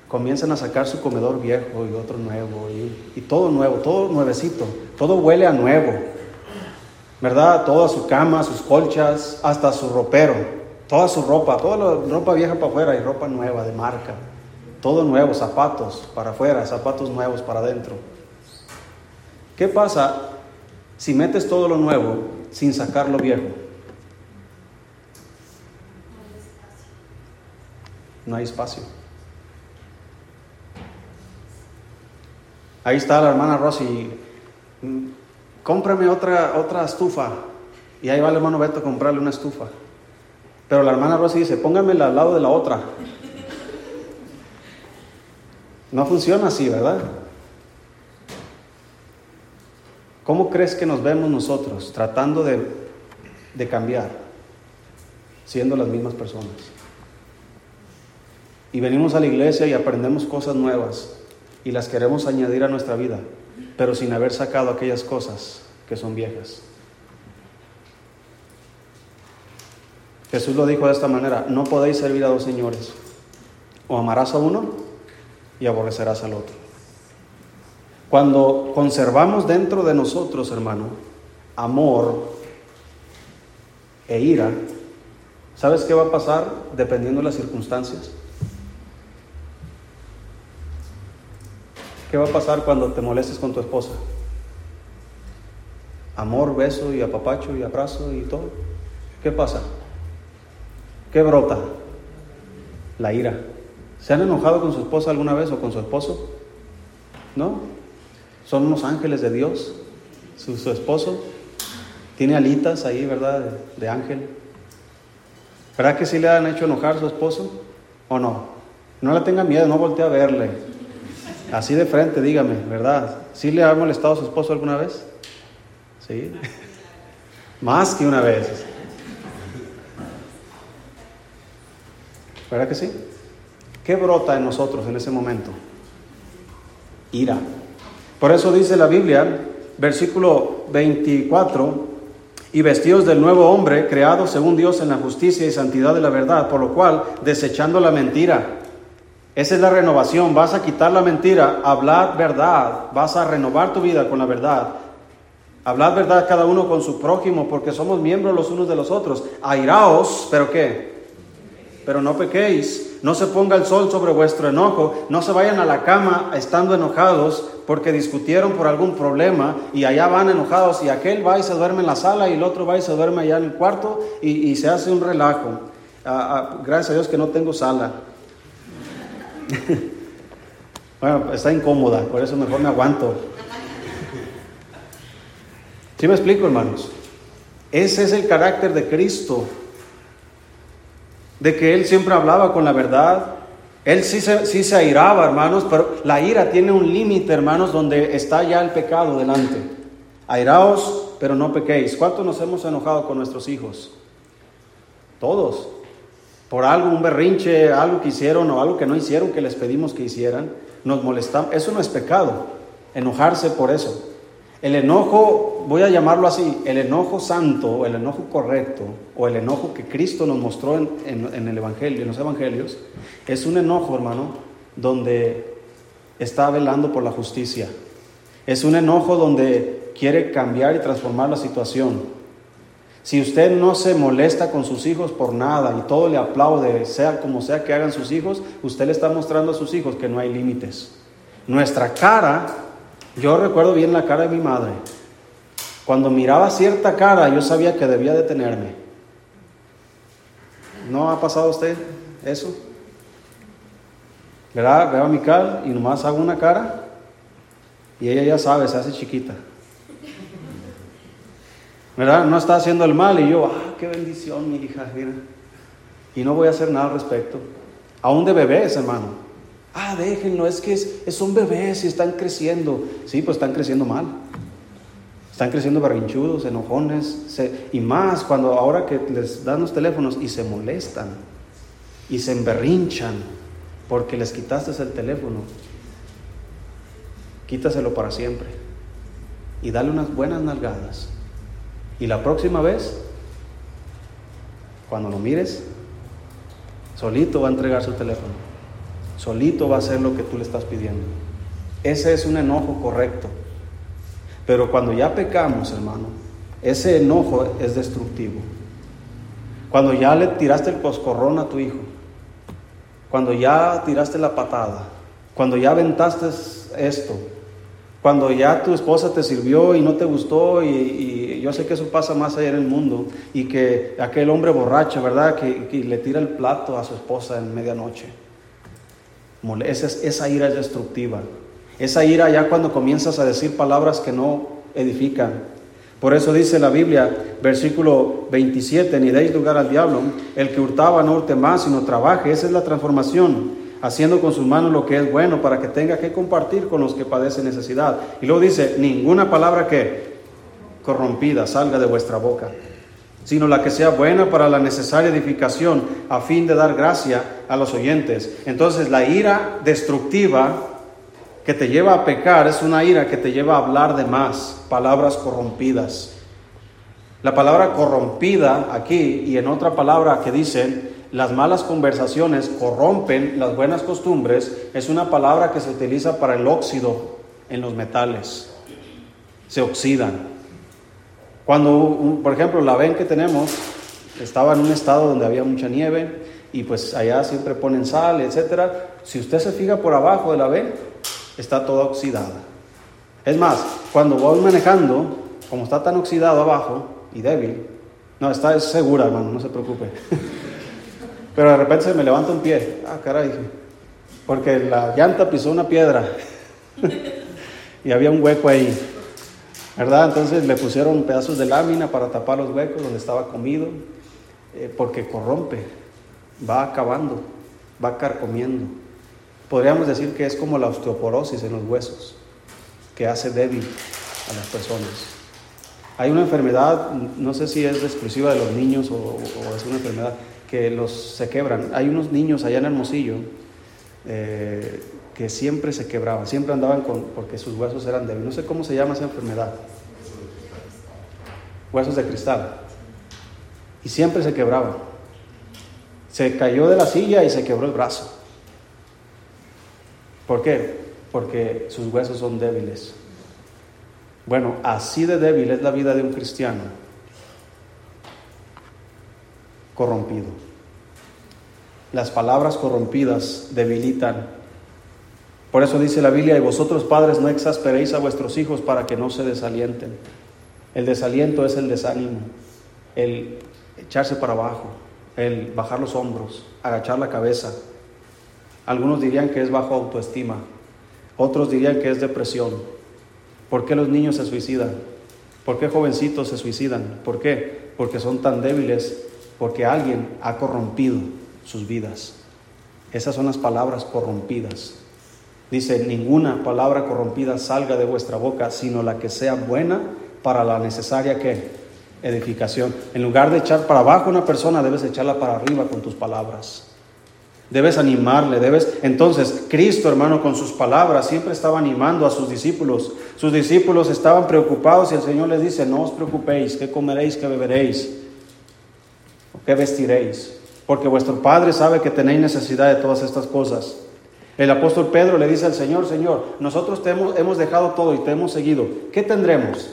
Comienzan a sacar su comedor viejo y otro nuevo. Y todo nuevo, todo nuevecito. Todo huele a nuevo. ¿Verdad? Toda su cama, sus colchas, hasta su ropero, toda su ropa, toda la ropa vieja para afuera y ropa nueva de marca. Todo nuevo, zapatos para afuera, zapatos nuevos para adentro. ¿Qué pasa si metes todo lo nuevo sin sacar lo viejo? No hay espacio. Ahí está la hermana Rosy. Cómprame otra, otra estufa. Y ahí va el hermano Beto a comprarle una estufa. Pero la hermana Rosy dice, póngamela al lado de la otra. No funciona así, ¿verdad? ¿Cómo crees que nos vemos nosotros tratando de, de cambiar, siendo las mismas personas? Y venimos a la iglesia y aprendemos cosas nuevas y las queremos añadir a nuestra vida, pero sin haber sacado aquellas cosas que son viejas. Jesús lo dijo de esta manera, no podéis servir a dos señores, o amarás a uno y aborrecerás al otro. Cuando conservamos dentro de nosotros, hermano, amor e ira, ¿sabes qué va a pasar dependiendo de las circunstancias? ¿Qué va a pasar cuando te molestes con tu esposa? Amor, beso y apapacho y abrazo y todo. ¿Qué pasa? ¿Qué brota? La ira. ¿Se han enojado con su esposa alguna vez o con su esposo? ¿No? Son unos ángeles de Dios. Su, esposo tiene alitas ahí, ¿verdad? De, de ángel. ¿Verdad que sí le han hecho enojar a su esposo? ¿O no? No le tenga miedo, no voltee a verle. Así de frente, dígame, ¿verdad? ¿Sí le ha molestado a su esposo alguna vez? Sí. Más que una vez. ¿Verdad que sí? ¿Qué brota en nosotros en ese momento? Ira. Por eso dice la Biblia, versículo 24, y vestidos del nuevo hombre, creado según Dios en la justicia y santidad de la verdad, por lo cual, desechando la mentira, esa es la renovación, vas a quitar la mentira, hablar verdad, vas a renovar tu vida con la verdad. Hablad verdad cada uno con su prójimo, porque somos miembros los unos de los otros. Airaos, pero ¿qué? Pero no pequéis, no se ponga el sol sobre vuestro enojo, no se vayan a la cama estando enojados porque discutieron por algún problema y allá van enojados y aquel va y se duerme en la sala y el otro va y se duerme allá en el cuarto y, y se hace un relajo. Ah, ah, gracias a Dios que no tengo sala. bueno, está incómoda, por eso mejor me aguanto. ¿Sí me explico, hermanos? Ese es el carácter de Cristo, de que Él siempre hablaba con la verdad. Él sí se, sí se airaba, hermanos, pero la ira tiene un límite, hermanos, donde está ya el pecado delante. Airaos, pero no pequéis. ¿Cuántos nos hemos enojado con nuestros hijos? Todos. Por algo, un berrinche, algo que hicieron o algo que no hicieron, que les pedimos que hicieran. Nos molestamos. Eso no es pecado, enojarse por eso. El enojo, voy a llamarlo así, el enojo santo, el enojo correcto, o el enojo que Cristo nos mostró en, en- en el Evangelio, en los Evangelios, es un enojo, hermano, donde está velando por la justicia. Es un enojo donde quiere cambiar y transformar la situación. Si usted no se molesta con sus hijos por nada y todo le aplaude, sea como sea que hagan sus hijos, usted le está mostrando a sus hijos que no hay límites. Nuestra cara, yo recuerdo bien la cara de mi madre. Cuando miraba cierta cara, yo sabía que debía detenerme. ¿No ha pasado a usted eso? ¿Verdad? Veo a mi cara y nomás hago una cara y ella ya sabe, se hace chiquita. No está haciendo el mal y yo, ah, qué bendición, mi hija, mira. Y no voy a hacer nada al respecto. Aún de bebés, hermano. Ah, déjenlo, es que es, son bebés y están creciendo. Sí, pues están creciendo mal. Están creciendo berrinchudos, enojones, y más cuando ahora que les dan los teléfonos y se molestan y se emberrinchan porque les quitaste el teléfono. Quítaselo para siempre y dale unas buenas nalgadas. Y la próxima vez, cuando lo mires, solito va a entregar su teléfono. Solito va a hacer lo que tú le estás pidiendo. Ese es un enojo correcto. Pero cuando ya pecamos, hermano, ese enojo es destructivo. Cuando ya le tiraste el coscorrón a tu hijo, cuando ya tiraste la patada, cuando ya aventaste esto, cuando ya tu esposa te sirvió y no te gustó, y, yo sé que eso pasa más allá en el mundo, y que aquel hombre borracho, ¿verdad?, que, le tira el plato a su esposa en medianoche. Esa, esa ira es destructiva. Esa ira ya cuando comienzas a decir palabras que no edifican. Por eso dice la Biblia, versículo 27, ni deis lugar al diablo, el que hurtaba no hurte más, sino trabaje. Esa es la transformación haciendo con sus manos lo que es bueno para que tenga que compartir con los que padecen necesidad. Y luego dice, ninguna palabra que corrompida salga de vuestra boca, sino la que sea buena para la necesaria edificación a fin de dar gracia a los oyentes. Entonces la ira destructiva que te lleva a pecar es una ira que te lleva a hablar de más, palabras corrompidas. La palabra corrompida aquí y en otra palabra que dicen las malas conversaciones corrompen las buenas costumbres es una palabra que se utiliza para el óxido en los metales. Se oxidan. Cuando, por ejemplo, la ven que tenemos estaba en un estado donde había mucha nieve y pues allá siempre ponen sal, etcétera. Si usted se fija por abajo de la ven, está toda oxidada. Es más, cuando voy manejando, como está tan oxidado abajo y débil, no, está segura, hermano, no se preocupe. Pero de repente se me levanta un pie. Ah, caray. Porque la llanta pisó una piedra. y había un hueco ahí. ¿Verdad? Entonces le pusieron pedazos de lámina para tapar los huecos donde estaba comido. Eh, porque corrompe. Va acabando. Va carcomiendo. Podríamos decir que es como la osteoporosis en los huesos. Que hace débil a las personas. Hay una enfermedad, no sé si es exclusiva de los niños o es una enfermedad que los se quebran. Hay unos niños allá en Hermosillo eh, que siempre se quebraban, siempre andaban con, porque sus huesos eran débiles. No sé cómo se llama esa enfermedad. Huesos de cristal. Y siempre se quebraban. Se cayó de la silla y se quebró el brazo. ¿Por qué? Porque sus huesos son débiles. Bueno, así de débil es la vida de un cristiano corrompido. Las palabras corrompidas debilitan. Por eso dice la Biblia, y vosotros padres no exasperéis a vuestros hijos para que no se desalienten. El desaliento es el desánimo, el echarse para abajo, el bajar los hombros, agachar la cabeza. Algunos dirían que es bajo autoestima, otros dirían que es depresión. ¿Por qué los niños se suicidan? ¿Por qué jovencitos se suicidan? ¿Por qué? Porque son tan débiles porque alguien ha corrompido sus vidas. Esas son las palabras corrompidas. Dice, ninguna palabra corrompida salga de vuestra boca, sino la que sea buena para la necesaria que edificación. En lugar de echar para abajo una persona, debes echarla para arriba con tus palabras. Debes animarle, debes... Entonces, Cristo, hermano, con sus palabras siempre estaba animando a sus discípulos. Sus discípulos estaban preocupados y el Señor les dice, no os preocupéis, ¿qué comeréis, qué beberéis? ¿Qué vestiréis? Porque vuestro Padre sabe que tenéis necesidad de todas estas cosas. El apóstol Pedro le dice al Señor, Señor, nosotros te hemos, dejado todo y te hemos seguido. ¿Qué tendremos?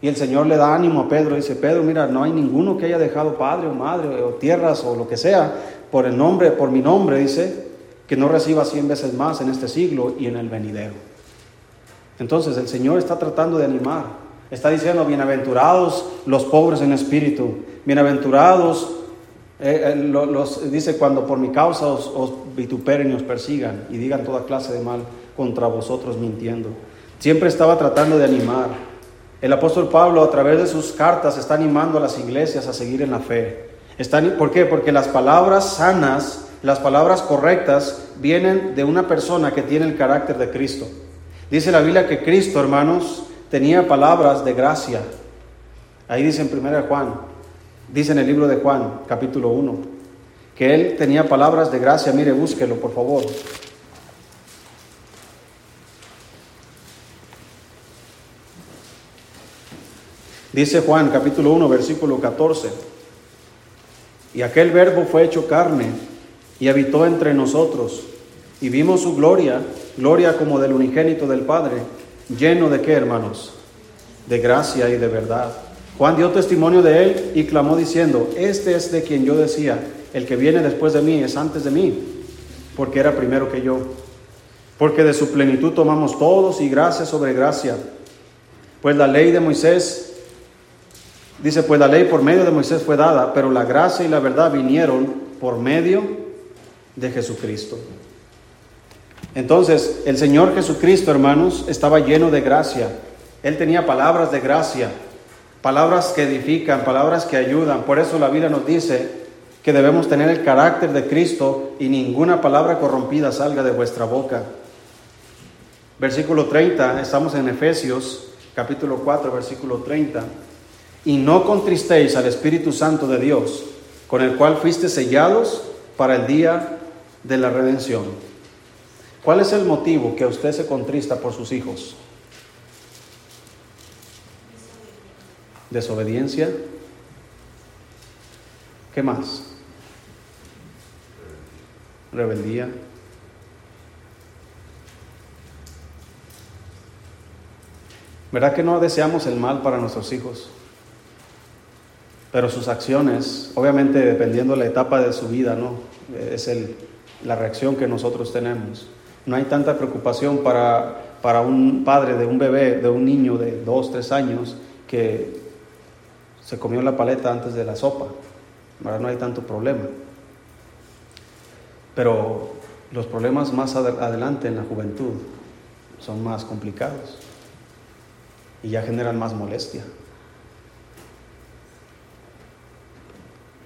Y el Señor le da ánimo a Pedro. Dice, Pedro, mira, no hay ninguno que haya dejado padre o madre o tierras o lo que sea por el nombre, por mi nombre, dice, que no reciba cien veces más en este siglo y en el venidero. Entonces el Señor está tratando de animar. Está diciendo, bienaventurados los pobres en espíritu, bienaventurados eh, eh, los, dice, cuando por mi causa os, vituperen y os persigan y digan toda clase de mal contra vosotros mintiendo. Siempre estaba tratando de animar. El apóstol Pablo a través de sus cartas está animando a las iglesias a seguir en la fe. Están, ¿Por qué? Porque las palabras sanas, las palabras correctas, vienen de una persona que tiene el carácter de Cristo. Dice la Biblia que Cristo, hermanos, tenía palabras de gracia. Ahí dice en 1 Juan, Dice en el libro de Juan, capítulo 1, que él tenía palabras de gracia. Mire, búsquelo, por favor. Dice Juan, capítulo 1, versículo 14. Y aquel verbo fue hecho carne y habitó entre nosotros. Y vimos su gloria, gloria como del unigénito del Padre, lleno de qué, hermanos? De gracia y de verdad. Juan dio testimonio de él y clamó diciendo, este es de quien yo decía, el que viene después de mí es antes de mí, porque era primero que yo. Porque de su plenitud tomamos todos y gracia sobre gracia. Pues la ley de Moisés, dice, pues la ley por medio de Moisés fue dada, pero la gracia y la verdad vinieron por medio de Jesucristo. Entonces, el Señor Jesucristo, hermanos, estaba lleno de gracia. Él tenía palabras de gracia palabras que edifican, palabras que ayudan. Por eso la Biblia nos dice que debemos tener el carácter de Cristo y ninguna palabra corrompida salga de vuestra boca. Versículo 30, estamos en Efesios capítulo 4, versículo 30. Y no contristéis al Espíritu Santo de Dios, con el cual fuiste sellados para el día de la redención. ¿Cuál es el motivo que usted se contrista por sus hijos? Desobediencia. ¿Qué más? Rebeldía. ¿Verdad que no deseamos el mal para nuestros hijos? Pero sus acciones, obviamente dependiendo de la etapa de su vida, ¿no? Es el, la reacción que nosotros tenemos. No hay tanta preocupación para, para un padre de un bebé, de un niño de dos, tres años, que se comió la paleta antes de la sopa. Ahora no hay tanto problema. Pero los problemas más adelante en la juventud son más complicados y ya generan más molestia,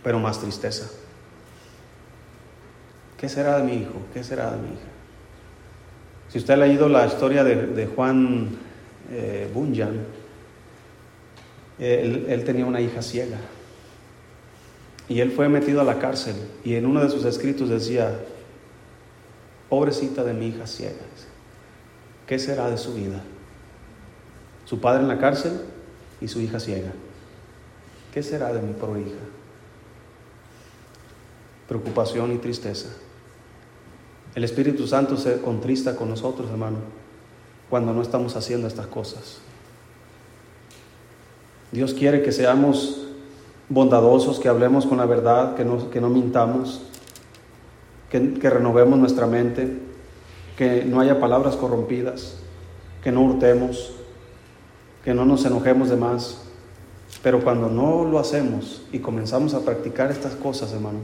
pero más tristeza. ¿Qué será de mi hijo? ¿Qué será de mi hija? Si usted ha leído la historia de, Juan eh, Bunyan, él, tenía una hija ciega. Y él fue metido a la cárcel y en uno de sus escritos decía, pobrecita de mi hija ciega, ¿qué será de su vida? Su padre en la cárcel y su hija ciega. ¿Qué será de mi pobre hija? Preocupación y tristeza. El Espíritu Santo se contrista con nosotros, hermano, cuando no estamos haciendo estas cosas. Dios quiere que seamos bondadosos, que hablemos con la verdad, que no, que no mintamos, que, que renovemos nuestra mente, que no haya palabras corrompidas, que no hurtemos, que no nos enojemos de más. Pero cuando no lo hacemos y comenzamos a practicar estas cosas, hermano,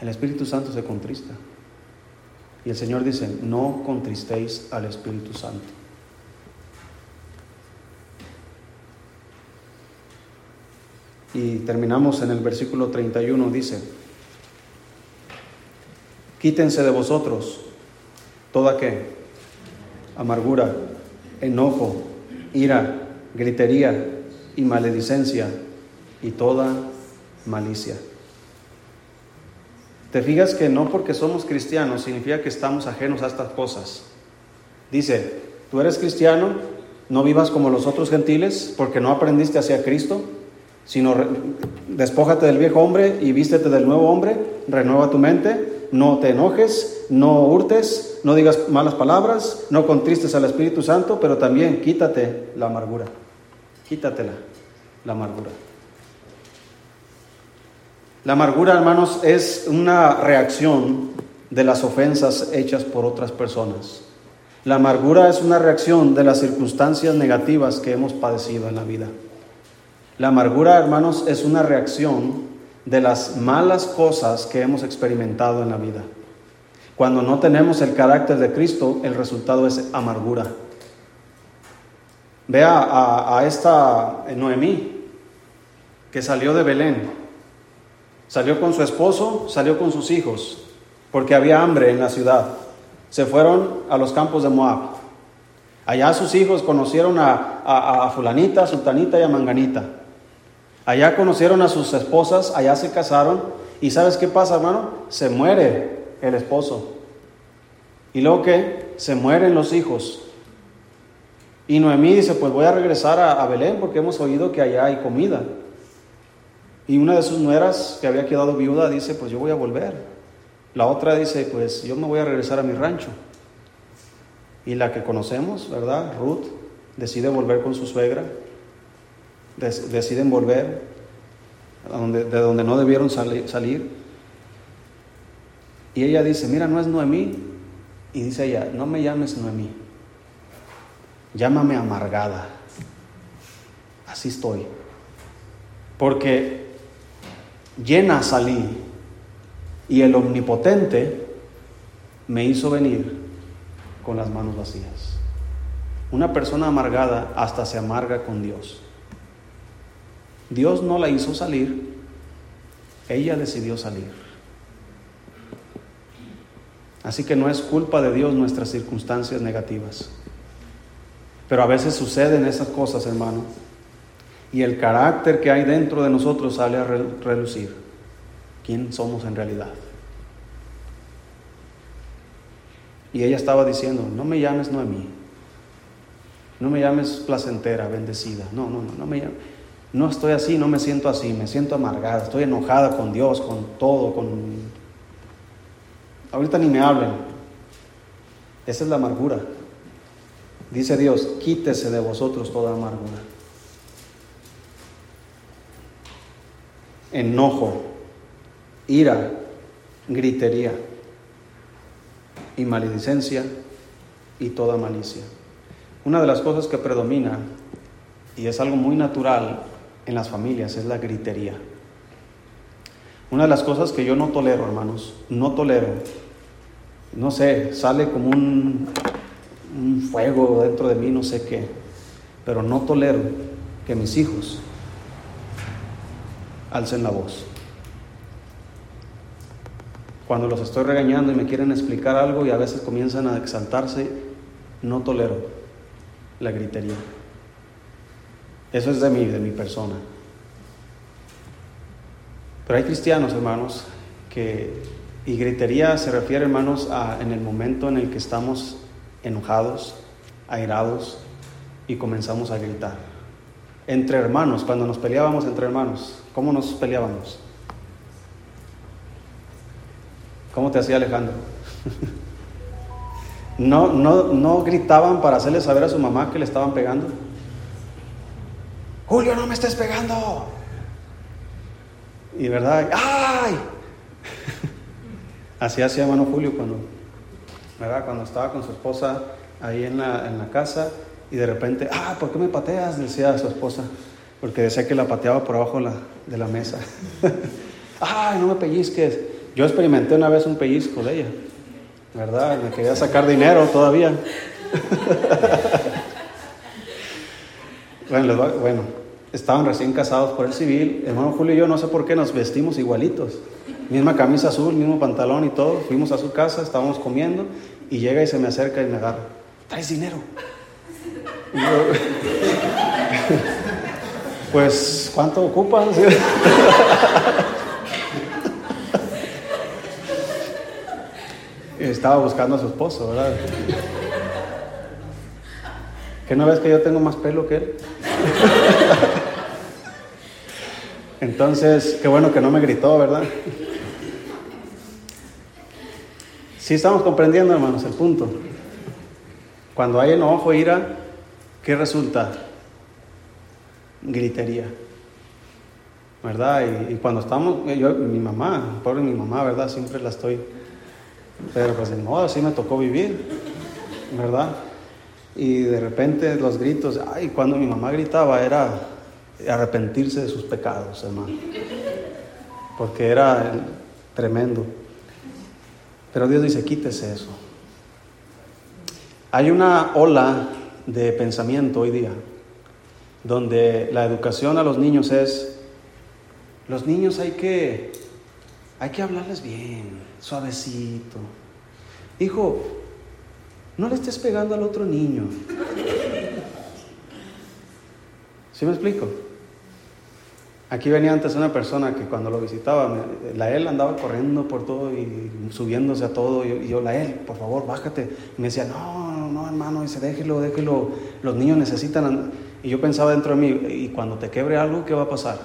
el Espíritu Santo se contrista. Y el Señor dice, no contristéis al Espíritu Santo. Y terminamos en el versículo 31, dice, quítense de vosotros toda amargura, enojo, ira, gritería y maledicencia y toda malicia. Te fijas que no porque somos cristianos significa que estamos ajenos a estas cosas. Dice, tú eres cristiano, no vivas como los otros gentiles porque no aprendiste hacia Cristo sino despójate del viejo hombre y vístete del nuevo hombre, renueva tu mente, no te enojes, no hurtes, no digas malas palabras, no contristes al Espíritu Santo, pero también quítate la amargura, quítatela, la amargura. La amargura, hermanos, es una reacción de las ofensas hechas por otras personas. La amargura es una reacción de las circunstancias negativas que hemos padecido en la vida. La amargura, hermanos, es una reacción de las malas cosas que hemos experimentado en la vida. Cuando no tenemos el carácter de Cristo, el resultado es amargura. Vea a, esta Noemí, que salió de Belén. Salió con su esposo, salió con sus hijos, porque había hambre en la ciudad. Se fueron a los campos de Moab. Allá sus hijos conocieron a, a, a fulanita, sultanita y a manganita. Allá conocieron a sus esposas, allá se casaron. ¿Y sabes qué pasa, hermano? Se muere el esposo. Y luego que se mueren los hijos. Y Noemí dice, pues voy a regresar a, Belén porque hemos oído que allá hay comida. Y una de sus nueras que había quedado viuda dice, pues yo voy a volver. La otra dice, pues yo me voy a regresar a mi rancho. Y la que conocemos, ¿verdad? Ruth decide volver con su suegra. Deciden volver donde, de donde no debieron salir. Y ella dice, mira, no es Noemí. Y dice ella, no me llames Noemí, llámame amargada. Así estoy. Porque llena salí y el omnipotente me hizo venir con las manos vacías. Una persona amargada hasta se amarga con Dios. Dios no la hizo salir, ella decidió salir. Así que no es culpa de Dios nuestras circunstancias negativas. Pero a veces suceden esas cosas, hermano, y el carácter que hay dentro de nosotros sale a relucir. ¿Quién somos en realidad? Y ella estaba diciendo, no me llames Noemí, no me llames placentera, bendecida, no, no, no, no me llames. No estoy así, no me siento así, me siento amargada, estoy enojada con Dios, con todo, con... Ahorita ni me hablen. Esa es la amargura. Dice Dios, quítese de vosotros toda amargura. Enojo, ira, gritería y maledicencia y toda malicia. Una de las cosas que predomina, y es algo muy natural en las familias, es la gritería. Una de las cosas que yo no tolero, hermanos, no tolero, no sé, sale como un, un fuego dentro de mí, no sé qué, pero no tolero que mis hijos alcen la voz cuando los estoy regañando y me quieren explicar algo y a veces comienzan a exaltarse, no tolero la gritería. Eso es de mí, de mi persona. Pero hay cristianos, hermanos, que, y gritería se refiere, hermanos, a en el momento en el que estamos enojados, airados y comenzamos a gritar. Entre hermanos, cuando nos peleábamos entre hermanos, ¿cómo nos peleábamos? ¿Cómo te hacía Alejandro? no, no, no gritaban para hacerle saber a su mamá que le estaban pegando. Julio, no me estés pegando. Y verdad, ¡ay! Así hacía hermano Julio cuando, ¿verdad? cuando estaba con su esposa ahí en la, en la casa y de repente, ah, ¿por qué me pateas? Decía su esposa, porque decía que la pateaba por abajo de la mesa. ¡ay, no me pellizques! Yo experimenté una vez un pellizco de ella, ¿verdad? Me quería sacar dinero todavía. bueno, bueno, estaban recién casados por el civil. Hermano Julio y yo no sé por qué nos vestimos igualitos. Misma camisa azul, mismo pantalón y todo. Fuimos a su casa, estábamos comiendo y llega y se me acerca y me agarra. ¿Traes dinero? pues, ¿cuánto ocupas? estaba buscando a su esposo, ¿verdad? ¿Que no ves que yo tengo más pelo que él? Entonces, qué bueno que no me gritó, ¿verdad? Sí estamos comprendiendo, hermanos, el punto. Cuando hay enojo, ira, ¿qué resulta? Gritería. ¿Verdad? Y, cuando estamos, yo, mi mamá, pobre mi mamá, ¿verdad? Siempre la estoy pero pues de modo, así me tocó vivir, ¿verdad? Y de repente los gritos, ay, cuando mi mamá gritaba era arrepentirse de sus pecados, hermano. Porque era tremendo. Pero Dios dice, quítese eso. Hay una ola de pensamiento hoy día donde la educación a los niños es, los niños hay que, hay que hablarles bien, suavecito. Hijo, no le estés pegando al otro niño. ¿Sí me explico? Aquí venía antes una persona que cuando lo visitaba, la él andaba corriendo por todo y subiéndose a todo. Y yo, la él, por favor, bájate. Y me decía, no, no, hermano, dice, déjelo, déjelo. Los niños necesitan. Y yo pensaba dentro de mí, y cuando te quebre algo, ¿qué va a pasar?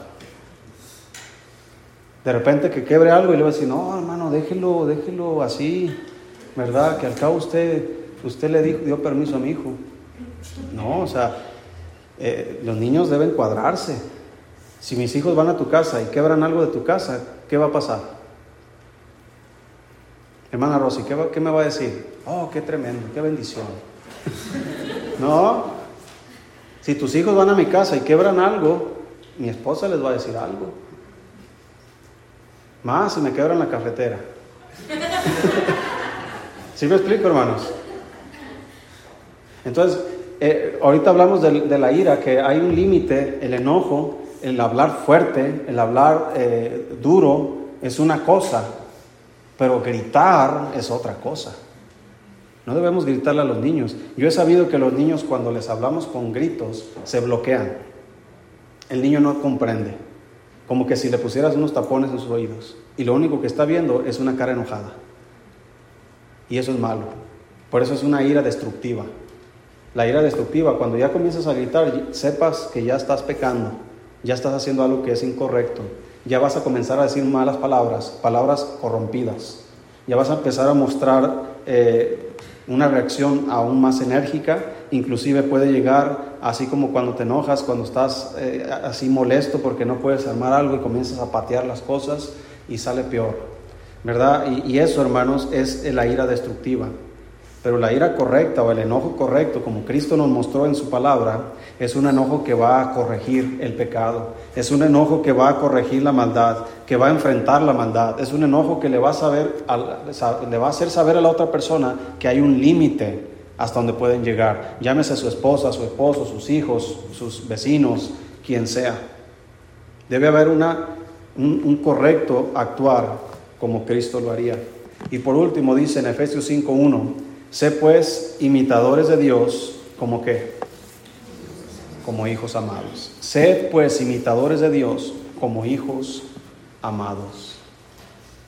De repente que quebre algo y le va a decir, no, hermano, déjelo, déjelo así, ¿verdad? Que al cabo usted, usted le dio permiso a mi hijo. No, o sea, eh, los niños deben cuadrarse. Si mis hijos van a tu casa y quebran algo de tu casa, ¿qué va a pasar? Hermana Rosy, ¿qué, ¿qué, me va a decir? Oh, qué tremendo, qué bendición. no, si tus hijos van a mi casa y quebran algo, mi esposa les va a decir algo. Más si me quebran la cafetera. ¿Sí me explico, hermanos? Entonces, eh, ahorita hablamos de, la ira, que hay un límite, el enojo, el hablar fuerte, el hablar eh, duro es una cosa, pero gritar es otra cosa. No debemos gritarle a los niños. Yo he sabido que los niños cuando les hablamos con gritos se bloquean. El niño no comprende. Como que si le pusieras unos tapones en sus oídos. Y lo único que está viendo es una cara enojada. Y eso es malo. Por eso es una ira destructiva. La ira destructiva, cuando ya comienzas a gritar, sepas que ya estás pecando, ya estás haciendo algo que es incorrecto, ya vas a comenzar a decir malas palabras, palabras corrompidas, ya vas a empezar a mostrar eh, una reacción aún más enérgica, inclusive puede llegar así como cuando te enojas, cuando estás eh, así molesto porque no puedes armar algo y comienzas a patear las cosas y sale peor, ¿verdad? Y, y eso, hermanos, es la ira destructiva. Pero la ira correcta o el enojo correcto, como Cristo nos mostró en su palabra, es un enojo que va a corregir el pecado, es un enojo que va a corregir la maldad, que va a enfrentar la maldad, es un enojo que le va a, saber, le va a hacer saber a la otra persona que hay un límite hasta donde pueden llegar. Llámese su esposa, su esposo, sus hijos, sus vecinos, quien sea. Debe haber una, un, un correcto actuar como Cristo lo haría. Y por último dice en Efesios 5.1, Sé pues imitadores de Dios como que, como hijos amados. Sed pues imitadores de Dios como hijos amados.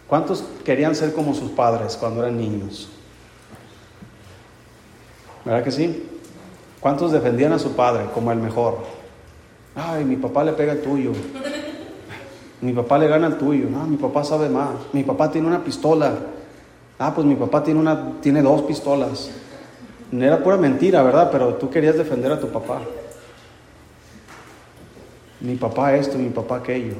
¿Cuántos querían ser como sus padres cuando eran niños? ¿Verdad que sí? ¿Cuántos defendían a su padre como el mejor? Ay, mi papá le pega el tuyo. Mi papá le gana el tuyo. No, mi papá sabe más. Mi papá tiene una pistola. Ah, pues mi papá tiene, una, tiene dos pistolas. Era pura mentira, ¿verdad? Pero tú querías defender a tu papá. Mi papá esto, mi papá aquello.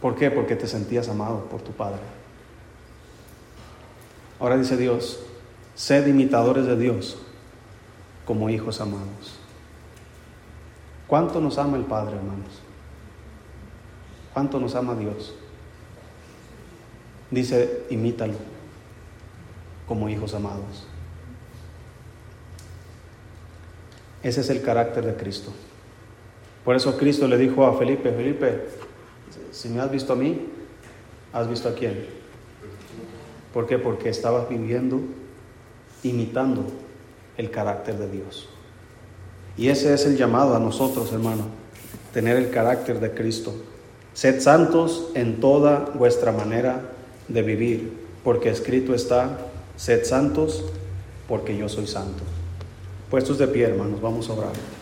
¿Por qué? Porque te sentías amado por tu padre. Ahora dice Dios, sed imitadores de Dios como hijos amados. ¿Cuánto nos ama el Padre, hermanos? ¿Cuánto nos ama Dios? Dice, imítalo como hijos amados. Ese es el carácter de Cristo. Por eso Cristo le dijo a Felipe, Felipe, si me has visto a mí, has visto a quién. ¿Por qué? Porque estabas viviendo, imitando el carácter de Dios. Y ese es el llamado a nosotros, hermano, tener el carácter de Cristo. Sed santos en toda vuestra manera de vivir, porque escrito está, sed santos porque yo soy santo. Puestos de pie, hermanos, vamos a orar.